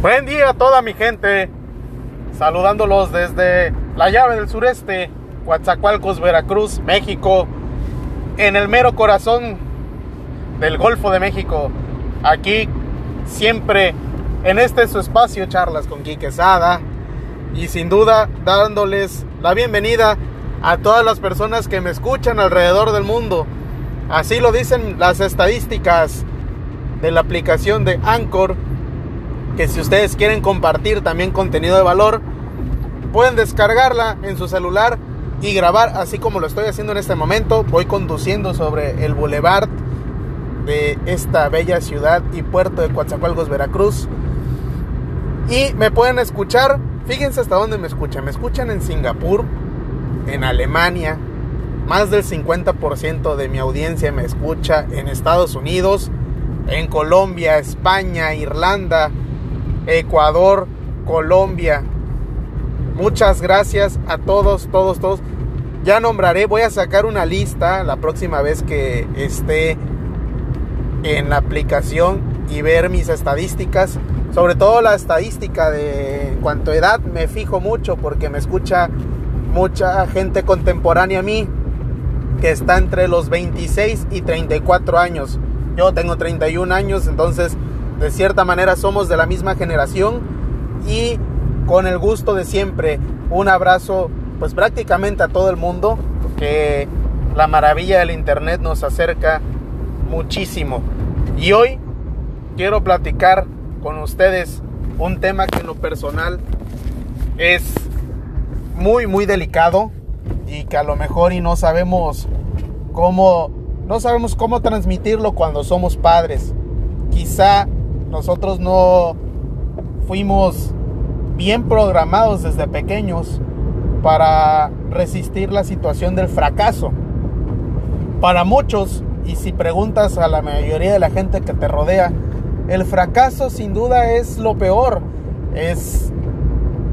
Buen día a toda mi gente, saludándolos desde la llave del sureste, Coatzacoalcos, Veracruz, México, en el mero corazón del Golfo de México. Aquí siempre en este su espacio charlas con Quique Sada y sin duda dándoles la bienvenida a todas las personas que me escuchan alrededor del mundo. Así lo dicen las estadísticas de la aplicación de Anchor que si ustedes quieren compartir también contenido de valor, pueden descargarla en su celular y grabar así como lo estoy haciendo en este momento. Voy conduciendo sobre el boulevard de esta bella ciudad y puerto de Coatzacoalcos, Veracruz. Y me pueden escuchar, fíjense hasta dónde me escuchan. Me escuchan en Singapur, en Alemania. Más del 50% de mi audiencia me escucha en Estados Unidos, en Colombia, España, Irlanda, Ecuador, Colombia. Muchas gracias a todos, todos, todos. Ya nombraré, voy a sacar una lista la próxima vez que esté en la aplicación y ver mis estadísticas. Sobre todo la estadística de cuanto a edad me fijo mucho porque me escucha mucha gente contemporánea a mí que está entre los 26 y 34 años. Yo tengo 31 años, entonces de cierta manera somos de la misma generación y con el gusto de siempre un abrazo pues prácticamente a todo el mundo que la maravilla del internet nos acerca muchísimo. Y hoy quiero platicar con ustedes un tema que en lo personal es muy muy delicado y que a lo mejor y no sabemos cómo no sabemos cómo transmitirlo cuando somos padres. Quizá nosotros no fuimos bien programados desde pequeños para resistir la situación del fracaso. Para muchos, y si preguntas a la mayoría de la gente que te rodea, el fracaso sin duda es lo peor. Es,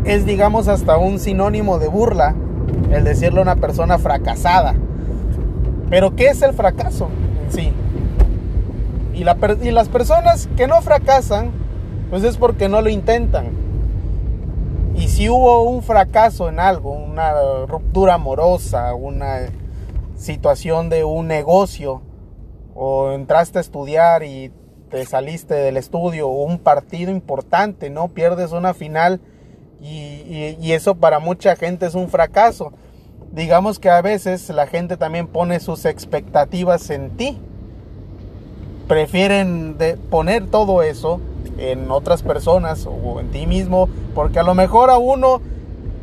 es digamos, hasta un sinónimo de burla el decirle a una persona fracasada. Pero ¿qué es el fracaso en sí? Y, las personas que no fracasan, pues es porque no lo intentan. Y si hubo un fracaso en algo, una ruptura amorosa, una situación de un negocio, o entraste a estudiar y te saliste del estudio, o un partido importante, ¿no? Pierdes una final y, eso para mucha gente es un fracaso. Digamos que a veces la gente también pone sus expectativas en ti prefieren poner todo eso en otras personas o en ti mismo, porque a lo mejor a uno,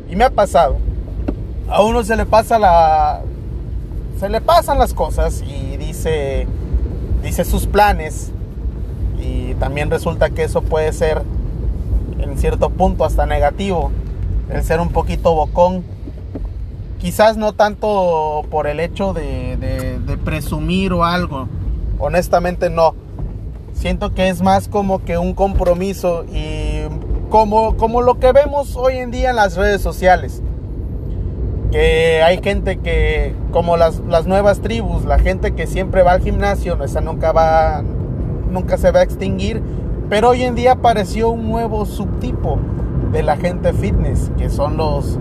y me ha pasado, a uno se le pasa la, se le pasan las cosas y dice, dice sus planes y también resulta que eso puede ser en cierto punto hasta negativo, el ser un poquito bocón, quizás no tanto por el hecho de, de presumir o algo, honestamente no. Siento que es más como que un compromiso y como, como lo que vemos hoy en día en las redes sociales. Que hay gente que, como las, las nuevas tribus, la gente que siempre va al gimnasio, esa nunca va, nunca se va a extinguir. Pero hoy en día apareció un nuevo subtipo de la gente fitness, que son los,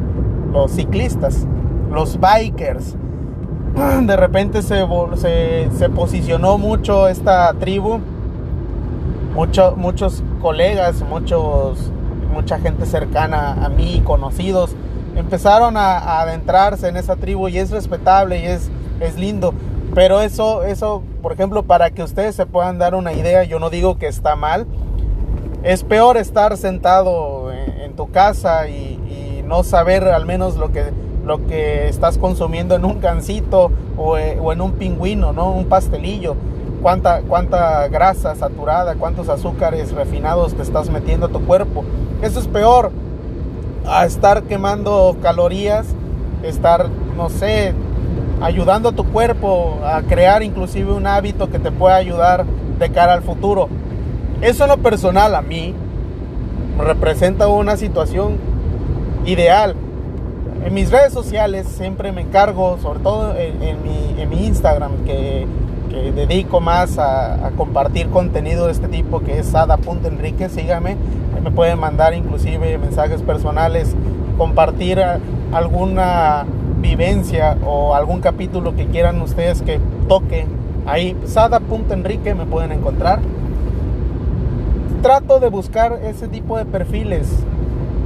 los ciclistas, los bikers de repente se, se, posicionó mucho esta tribu. muchos colegas, muchos, mucha gente cercana a mí, conocidos, empezaron a, adentrarse en esa tribu y es respetable y es, es lindo. Pero eso, eso, por ejemplo, para que ustedes se puedan dar una idea, yo no digo que está mal. Es peor estar sentado en, tu casa y no saber al menos lo que lo que estás consumiendo en un gansito eh, o, en un pingüino, ¿no? Un pastelillo. Cuánta, cuánta grasa saturada, cuántos azúcares refinados te estás metiendo a tu cuerpo. Eso es peor a estar quemando calorías, estar, no sé, ayudando a tu cuerpo a crear inclusive un hábito que te pueda ayudar de cara al futuro. Eso en lo personal a mí representa una situación ideal en mis redes sociales siempre me encargo, sobre todo en, mi, Instagram, que, dedico más a, compartir contenido de este tipo, que es Sada.Enrique, sígame, me pueden mandar inclusive mensajes personales, compartir alguna vivencia o algún capítulo que quieran ustedes que toque. Ahí, Sada.Enrique me pueden encontrar. Trato de buscar ese tipo de perfiles.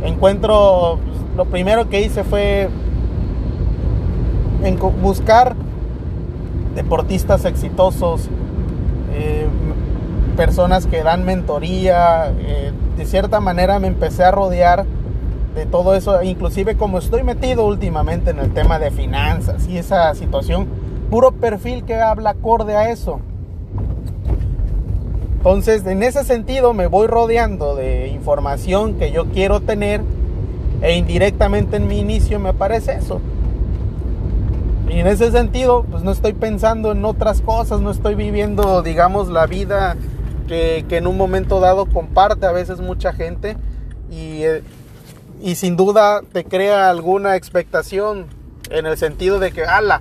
Encuentro, lo primero que hice fue buscar deportistas exitosos, eh, personas que dan mentoría. Eh, de cierta manera me empecé a rodear de todo eso, inclusive como estoy metido últimamente en el tema de finanzas y esa situación, puro perfil que habla acorde a eso. Entonces, en ese sentido me voy rodeando de información que yo quiero tener e indirectamente en mi inicio me aparece eso. Y en ese sentido, pues no estoy pensando en otras cosas, no estoy viviendo, digamos, la vida que, en un momento dado comparte a veces mucha gente y, eh, y sin duda te crea alguna expectación en el sentido de que, ala,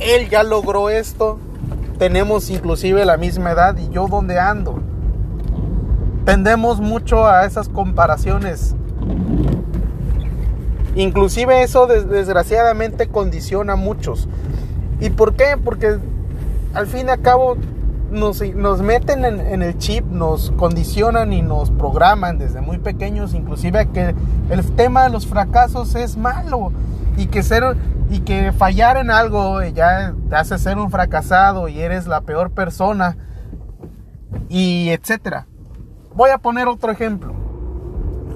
él ya logró esto, tenemos inclusive la misma edad y yo dónde ando. Tendemos mucho a esas comparaciones Inclusive eso desgraciadamente condiciona a muchos. ¿Y por qué? Porque al fin y al cabo nos, meten en, el chip, nos condicionan y nos programan desde muy pequeños, inclusive que el tema de los fracasos es malo y que ser y que fallar en algo ya te hace ser un fracasado y eres la peor persona y etcétera. Voy a poner otro ejemplo.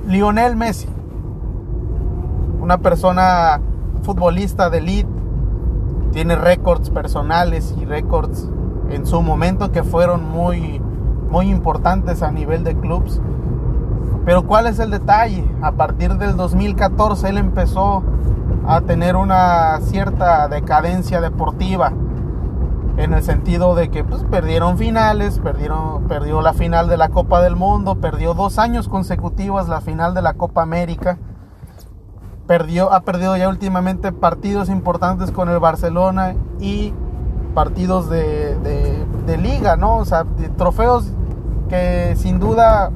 Lionel Messi una persona futbolista de elite, tiene récords personales y récords en su momento que fueron muy, muy importantes a nivel de clubs. Pero ¿cuál es el detalle? A partir del 2014 él empezó a tener una cierta decadencia deportiva en el sentido de que pues, perdieron finales, perdieron, perdió la final de la Copa del Mundo, perdió dos años consecutivos la final de la Copa América perdió, ha perdido ya últimamente partidos importantes con el Barcelona y partidos de, de, liga, ¿no? O sea, trofeos que sin duda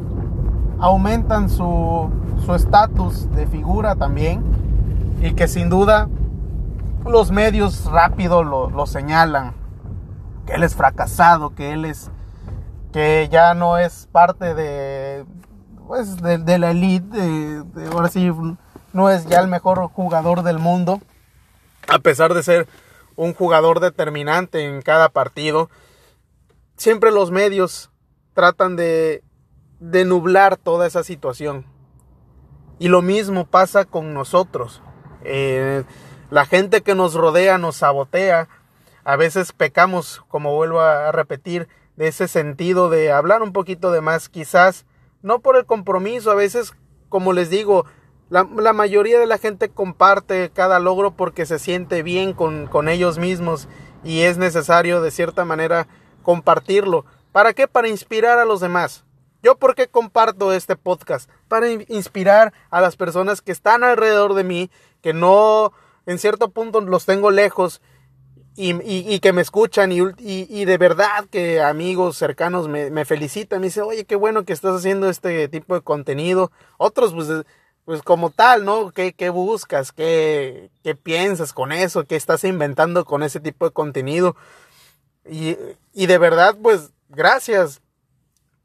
aumentan su estatus de figura también y que sin duda los medios rápido lo, señalan, que él es fracasado, que él es, que ya no es parte de, pues, de, la elite, de, no es ya el mejor jugador del mundo, a pesar de ser un jugador determinante en cada partido. Siempre los medios tratan de, de nublar toda esa situación. Y lo mismo pasa con nosotros. Eh, la gente que nos rodea nos sabotea. A veces pecamos, como vuelvo a repetir, de ese sentido de hablar un poquito de más, quizás no por el compromiso, a veces, como les digo, la, mayoría de la gente comparte cada logro porque se siente bien con, con ellos mismos y es necesario de cierta manera compartirlo. ¿Para qué? Para inspirar a los demás. ¿Yo por qué comparto este podcast? Para inspirar a las personas que están alrededor de mí, que no, en cierto punto los tengo lejos y, y, que me escuchan y, y, de verdad que amigos cercanos me, felicitan, me dicen, oye, qué bueno que estás haciendo este tipo de contenido. Otros, pues pues como tal, ¿no? ¿Qué, qué buscas? ¿Qué, ¿Qué, piensas con eso? ¿Qué estás inventando con ese tipo de contenido? Y, y de verdad, pues, gracias.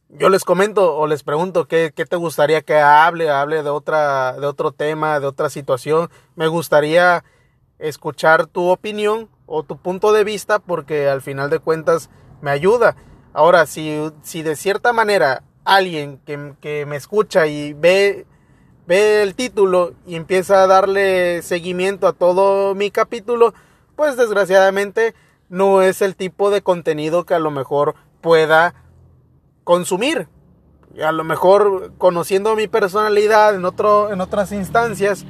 Yo les comento o les pregunto qué, qué te gustaría que hable, hable de otra, de otro tema, de otra situación. Me gustaría escuchar tu opinión o tu punto de vista porque al final de cuentas me ayuda. Ahora, si, de cierta manera alguien que, que me escucha y ve ve el título y empieza a darle seguimiento a todo mi capítulo, pues desgraciadamente no es el tipo de contenido que a lo mejor pueda consumir. A lo mejor conociendo mi personalidad en, otro, en otras instancias,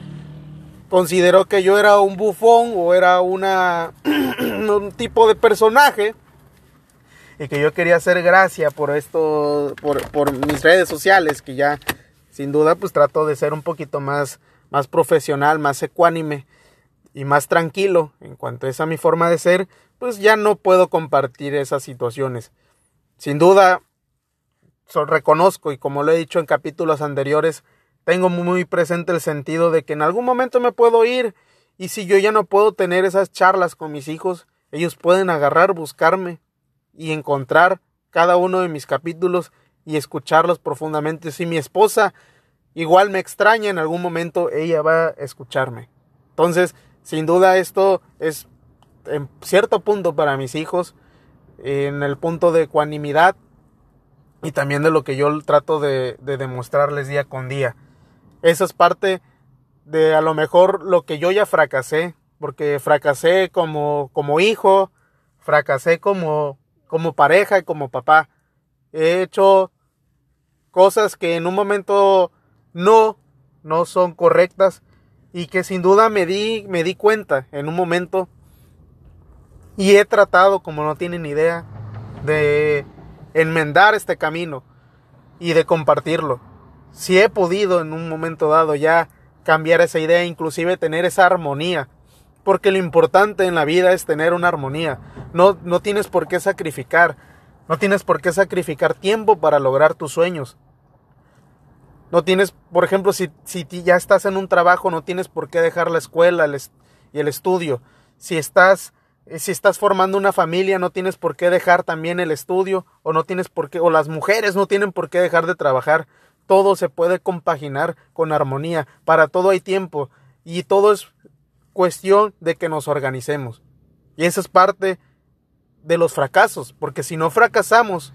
consideró que yo era un bufón o era una, un tipo de personaje y que yo quería hacer gracia por esto, por, por mis redes sociales, que ya sin duda pues trato de ser un poquito más, más profesional, más ecuánime y más tranquilo en cuanto a esa mi forma de ser, pues ya no puedo compartir esas situaciones. Sin duda, reconozco y como lo he dicho en capítulos anteriores, tengo muy presente el sentido de que en algún momento me puedo ir y si yo ya no puedo tener esas charlas con mis hijos, ellos pueden agarrar, buscarme y encontrar cada uno de mis capítulos y escucharlos profundamente. Si mi esposa igual me extraña en algún momento, ella va a escucharme. Entonces, sin duda esto es en cierto punto para mis hijos, en el punto de ecuanimidad y también de lo que yo trato de, de demostrarles día con día. Esa es parte de a lo mejor lo que yo ya fracasé, porque fracasé como, como hijo, fracasé como, como pareja y como papá. He hecho cosas que en un momento no, no son correctas y que sin duda me di, me di cuenta en un momento y he tratado, como no tienen idea, de enmendar este camino y de compartirlo. Si he podido en un momento dado ya cambiar esa idea, inclusive tener esa armonía, porque lo importante en la vida es tener una armonía. No, no tienes por qué sacrificar, no tienes por qué sacrificar tiempo para lograr tus sueños. No tienes, por ejemplo, si, si ya estás en un trabajo, no tienes por qué dejar la escuela y el estudio. Si estás eh, si estás formando una familia no tienes por qué dejar también el estudio o no tienes por qué o las mujeres no tienen por qué dejar de trabajar. Todo se puede compaginar con armonía. Para todo hay tiempo y todo es cuestión de que nos organicemos. Y eso es parte de los fracasos, porque si no fracasamos,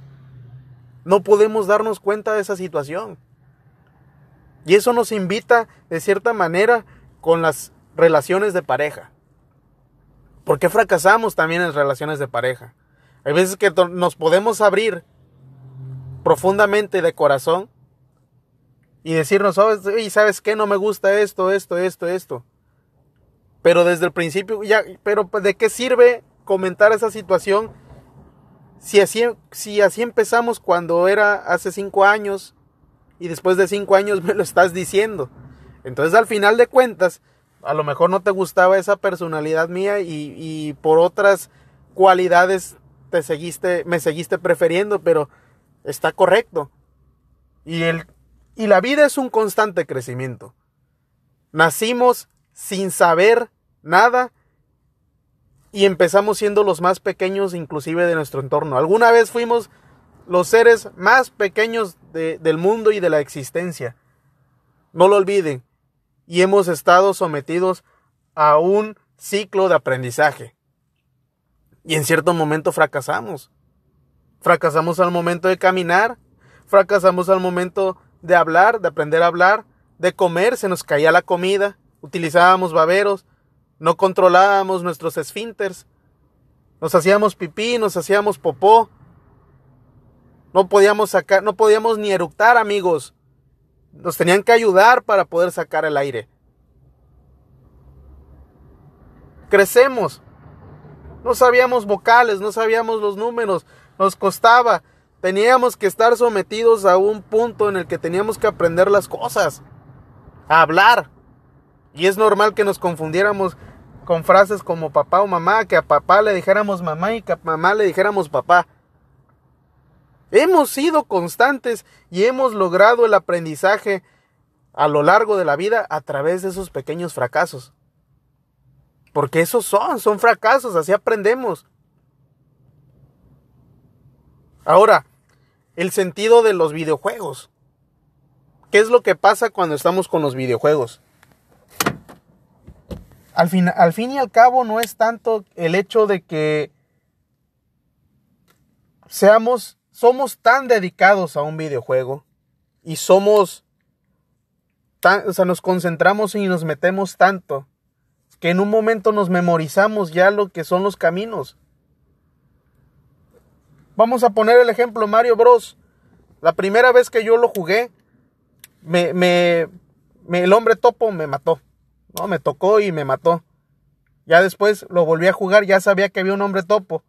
no podemos darnos cuenta de esa situación. Y eso nos invita, de cierta manera, con las relaciones de pareja. ¿Por qué fracasamos también en relaciones de pareja? Hay veces que nos podemos abrir profundamente de corazón y decirnos, oye, ¿sabes qué? No me gusta esto, esto, esto, esto. Pero desde el principio, ya, pero pues, ¿de qué sirve comentar esa situación si así, si así empezamos cuando era hace cinco años y después de cinco años me lo estás diciendo? Entonces al final de cuentas, a lo mejor no te gustaba esa personalidad mía y, por otras cualidades te seguiste, me seguiste prefiriendo, pero está correcto. Y, el, y la vida es un constante crecimiento. Nacimos sin saber nada y empezamos siendo los más pequeños inclusive de nuestro entorno. Alguna vez fuimos los seres más pequeños del mundo y de la existencia. No lo olviden y hemos estado sometidos a un ciclo de aprendizaje. Y en cierto momento fracasamos. Fracasamos al momento de caminar, fracasamos al momento de hablar, de aprender a hablar, de comer, se nos caía la comida, utilizábamos baberos, no controlábamos nuestros esfínteres, nos hacíamos pipí, nos hacíamos popó, no podíamos sacar, no podíamos ni eructar, amigos. Nos tenían que ayudar para poder sacar el aire. Crecemos. No sabíamos vocales, no sabíamos los números, nos costaba. Teníamos que estar sometidos a un punto en el que teníamos que aprender las cosas, a hablar. Y es normal que nos confundiéramos con frases como papá o mamá, que a papá le dijéramos mamá y que a mamá le dijéramos papá. Hemos sido constantes y hemos logrado el aprendizaje a lo largo de la vida a través de esos pequeños fracasos. Porque esos son, son fracasos, así aprendemos. Ahora, el sentido de los videojuegos. ¿Qué es lo que pasa cuando estamos con los videojuegos? Al fin, y al cabo no es tanto el hecho de que seamos somos tan dedicados a un videojuego y somos tan, o sea, nos concentramos y nos metemos tanto que en un momento nos memorizamos ya lo que son los caminos. Vamos a poner el ejemplo Mario Bros. La primera vez que yo lo jugué, me, el hombre topo me mató. No, me tocó y me mató. Ya después lo volví a jugar, ya sabía que había un hombre topo.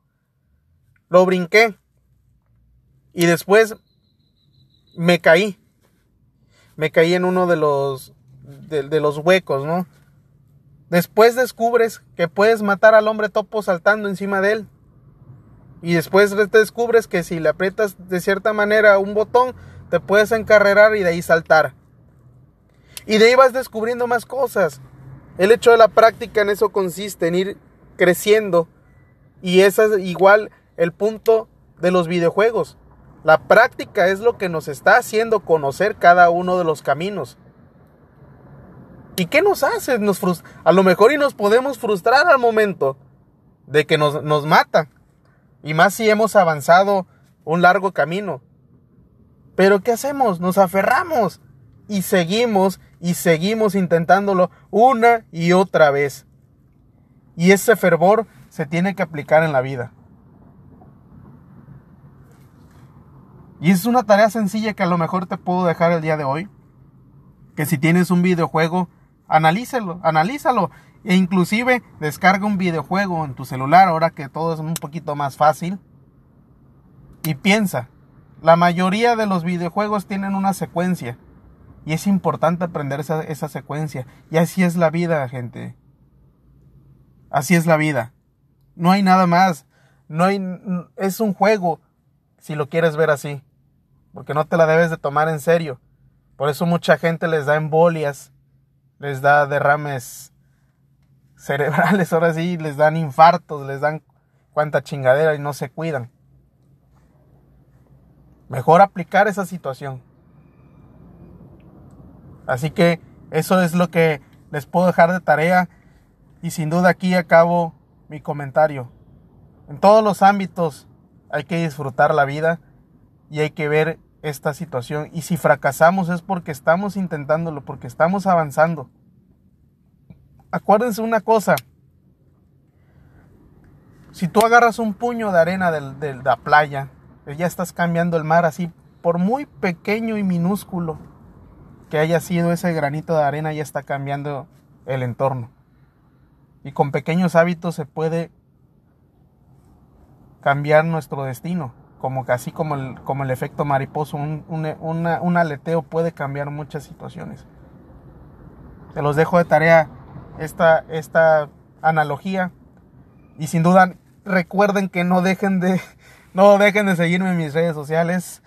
Lo brinqué. Y después me caí. Me caí en uno de los, de, los huecos, ¿no? Después descubres que puedes matar al hombre topo saltando encima de él. Y después descubres que si le aprietas de cierta manera un botón, te puedes encarrerar y de ahí saltar. Y de ahí vas descubriendo más cosas. El hecho de la práctica en eso consiste, en ir creciendo. Y ese es igual el punto de los videojuegos. La práctica es lo que nos está haciendo conocer cada uno de los caminos. ¿Y qué nos hace? Nos a lo mejor y nos podemos frustrar al momento de que nos, nos mata. Y más si hemos avanzado un largo camino. Pero ¿qué hacemos? Nos aferramos y seguimos y seguimos intentándolo una y otra vez. Y ese fervor se tiene que aplicar en la vida. Y es una tarea sencilla que a lo mejor te puedo dejar el día de hoy. Que si tienes un videojuego, analízalo, analízalo. E inclusive descarga un videojuego en tu celular ahora que todo es un poquito más fácil. Y piensa, la mayoría de los videojuegos tienen una secuencia. Y es importante aprender esa, esa secuencia. Y así es la vida, gente. Así es la vida. No hay nada más. No hay, es un juego, si lo quieres ver así porque no te la debes de tomar en serio. Por eso mucha gente les da embolias, les da derrames cerebrales, ahora sí, les dan infartos, les dan cuanta chingadera y no se cuidan. Mejor aplicar esa situación. Así que eso es lo que les puedo dejar de tarea y sin duda aquí acabo mi comentario. En todos los ámbitos hay que disfrutar la vida y hay que ver esta situación. Y si fracasamos es porque estamos intentándolo, porque estamos avanzando. Acuérdense una cosa. Si tú agarras un puño de arena de, la playa, eh, ya estás cambiando el mar así, por muy pequeño y minúsculo que haya sido ese granito de arena, ya está cambiando el entorno. Y con pequeños hábitos se puede cambiar nuestro destino como casi como el, como el efecto mariposo, un, un, aleteo puede cambiar muchas situaciones. Se los dejo de tarea esta, esta analogía. Y sin duda recuerden que no dejen de, no dejen de seguirme en mis redes sociales,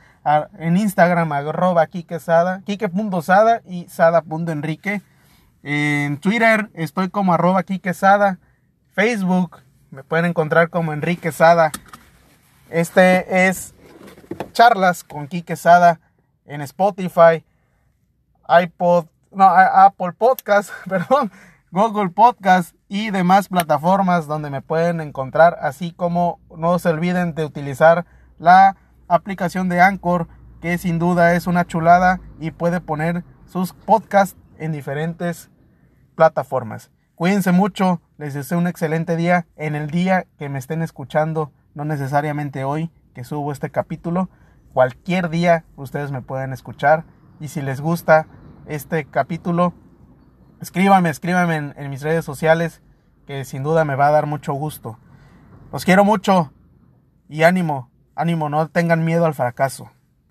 en Instagram arroba kikesada, kike.sada y sada.enrique. En Twitter estoy como arroba kikesada, Facebook me pueden encontrar como Enrique Sada. Este es charlas con Quique Sada en Spotify, iPod, no, Apple Podcast, perdón, Google Podcast y demás plataformas donde me pueden encontrar, así como no se olviden de utilizar la aplicación de Anchor, que sin duda es una chulada y puede poner sus podcasts en diferentes plataformas. Cuídense mucho, les deseo un excelente día en el día que me estén escuchando no necesariamente hoy que subo este capítulo, cualquier día ustedes me pueden escuchar y si les gusta este capítulo, escríbanme, escríbanme en, en mis redes sociales que sin duda me va a dar mucho gusto. Los quiero mucho y ánimo, ánimo, no tengan miedo al fracaso.